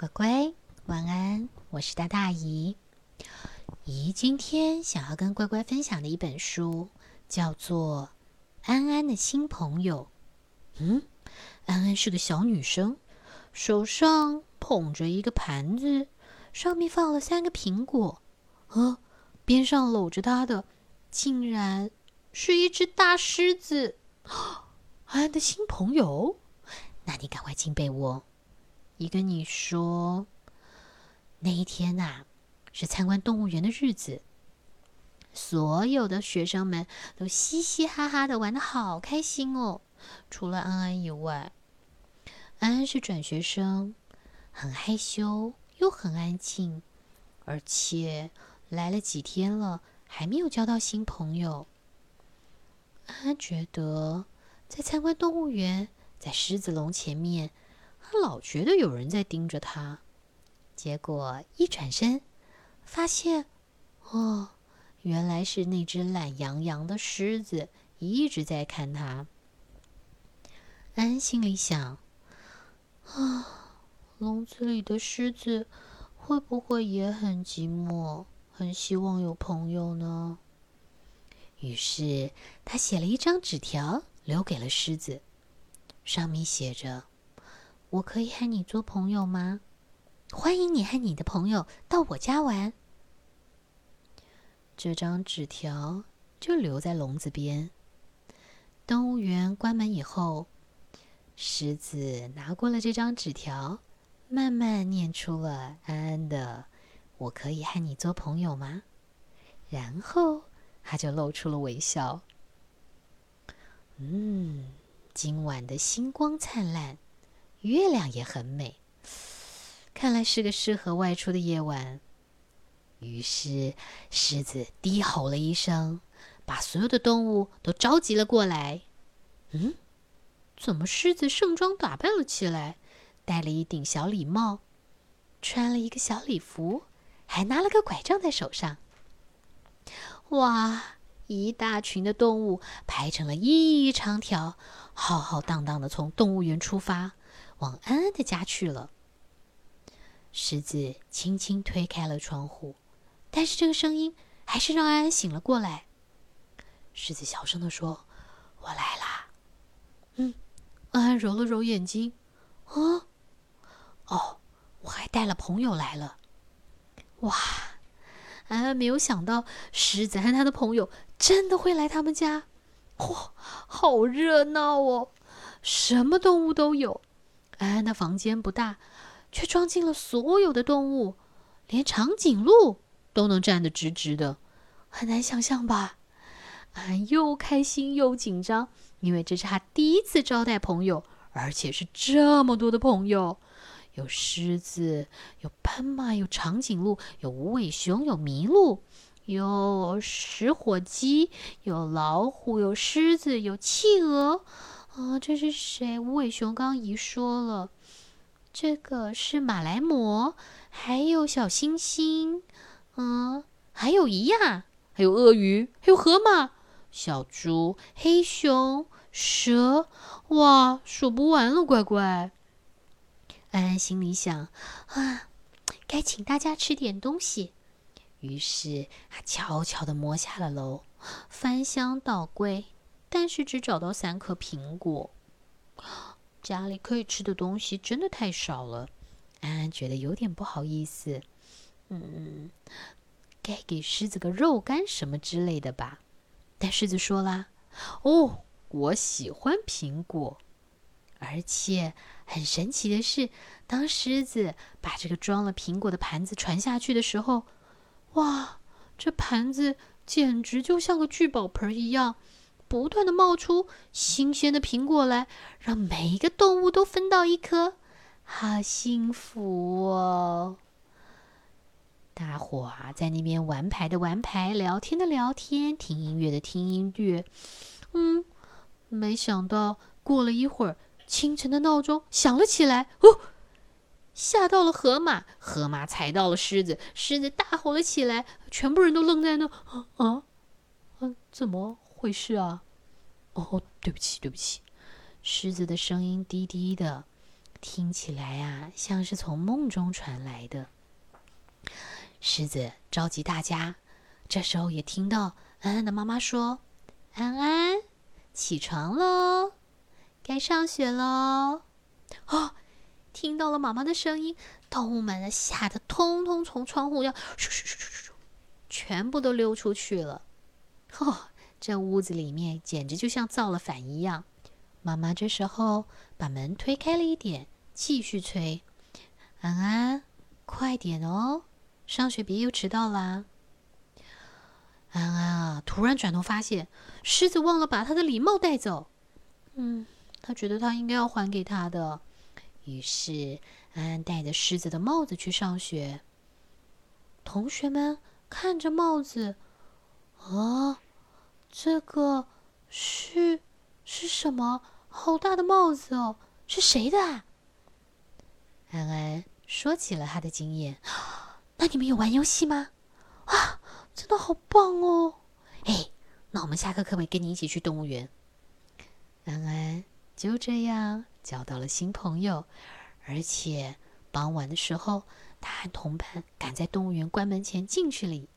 乖乖，晚安！我是大大姨。姨今天想要跟乖乖分享的一本书，叫做《安安的新朋友》。嗯，安安是个小女生，手上捧着一个盘子，上面放了三个苹果，呃，边上搂着她的，竟然是一只大狮子。安安的新朋友，那你赶快进被窝。姨跟你说，那一天呐，是参观动物园的日子，所有的学生们都嘻嘻哈哈的玩的好开心哦。除了安安以外，安安是转学生，很害羞又很安静，而且来了几天了，还没有交到新朋友。安安觉得。在参观动物园，在狮子笼前面，他老觉得有人在盯着他。结果一转身，发现，哦，原来是那只懒洋洋的狮子一直在看他。安心里想：啊，笼子里的狮子会不会也很寂寞，很希望有朋友呢？于是他写了一张纸条。留给了狮子，上面写着：“我可以和你做朋友吗？欢迎你和你的朋友到我家玩。”这张纸条就留在笼子边。动物园关门以后，狮子拿过了这张纸条，慢慢念出了安安的：“我可以和你做朋友吗？”然后他就露出了微笑。嗯，今晚的星光灿烂，月亮也很美，看来是个适合外出的夜晚。于是，狮子低吼了一声，把所有的动物都召集了过来。嗯，怎么狮子盛装打扮了起来，戴了一顶小礼帽，穿了一个小礼服，还拿了个拐杖在手上？哇！一大群的动物排成了一长条，浩浩荡荡的从动物园出发，往安安的家去了。狮子轻轻推开了窗户，但是这个声音还是让安安醒了过来。狮子小声的说：“我来啦。”嗯，安安揉了揉眼睛，啊，哦，我还带了朋友来了。哇！安安没有想到，狮子和他的朋友真的会来他们家。嚯，好热闹哦！什么动物都有。安安的房间不大，却装进了所有的动物，连长颈鹿都能站得直直的，很难想象吧？安安又开心又紧张，因为这是他第一次招待朋友，而且是这么多的朋友。有狮子，有斑马，有长颈鹿，有无尾熊，有麋鹿，有食火鸡，有老虎，有狮子，有企鹅。啊，这是谁？无尾熊刚姨说了，这个是马来貘，还有小星星，嗯，还有一亚，还有鳄鱼，还有河马，小猪，黑熊，蛇，哇，数不完了，乖乖。安安心里想：“啊，该请大家吃点东西。”于是他悄悄的摸下了楼，翻箱倒柜，但是只找到三颗苹果。家里可以吃的东西真的太少了，安安觉得有点不好意思。嗯，该给狮子个肉干什么之类的吧。但狮子说啦：“哦，我喜欢苹果。”而且很神奇的是，当狮子把这个装了苹果的盘子传下去的时候，哇，这盘子简直就像个聚宝盆一样，不断的冒出新鲜的苹果来，让每一个动物都分到一颗，好幸福哦！大伙啊，在那边玩牌的玩牌，聊天的聊天，听音乐的听音乐。嗯，没想到过了一会儿。清晨的闹钟响了起来，哦，吓到了河马，河马踩到了狮子，狮子大吼了起来，全部人都愣在那，啊啊，啊，怎么回事啊？哦，对不起，对不起，狮子的声音低低的，听起来啊，像是从梦中传来的。狮子召集大家，这时候也听到安安的妈妈说：“安安，起床喽，该上学喽。”哦，听到了妈妈的声音，动物们吓得通通从窗户要咻咻咻咻咻，全部都溜出去了。哦，这屋子里面简直就像造了反一样。妈妈这时候把门推开了一点，继续催：“安安，快点哦，上学别又迟到啦！”安安啊，突然转头发现狮子忘了把他的礼帽带走。嗯，他觉得他应该要还给他的。于是安安戴着狮子的帽子去上学。同学们看着帽子，啊，这个是。是什么？好大的帽子哦！是谁的？啊？安安说起了他的经验。那你们有玩游戏吗？啊，真的好棒哦！哎，那我们下课可不可以跟你一起去动物园？安安就这样交到了新朋友，而且傍晚的时候，他和同伴赶在动物园关门前进去了。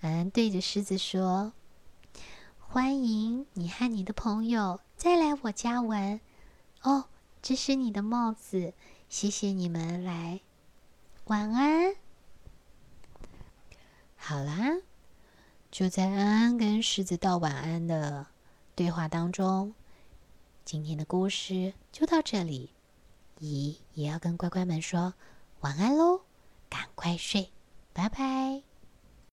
安安对着狮子说。欢迎你和你的朋友再来我家玩哦！这是你的帽子，谢谢你们来。晚安。好啦，就在安安跟狮子道晚安的对话当中，今天的故事就到这里。姨也要跟乖乖们说晚安喽，赶快睡，拜拜。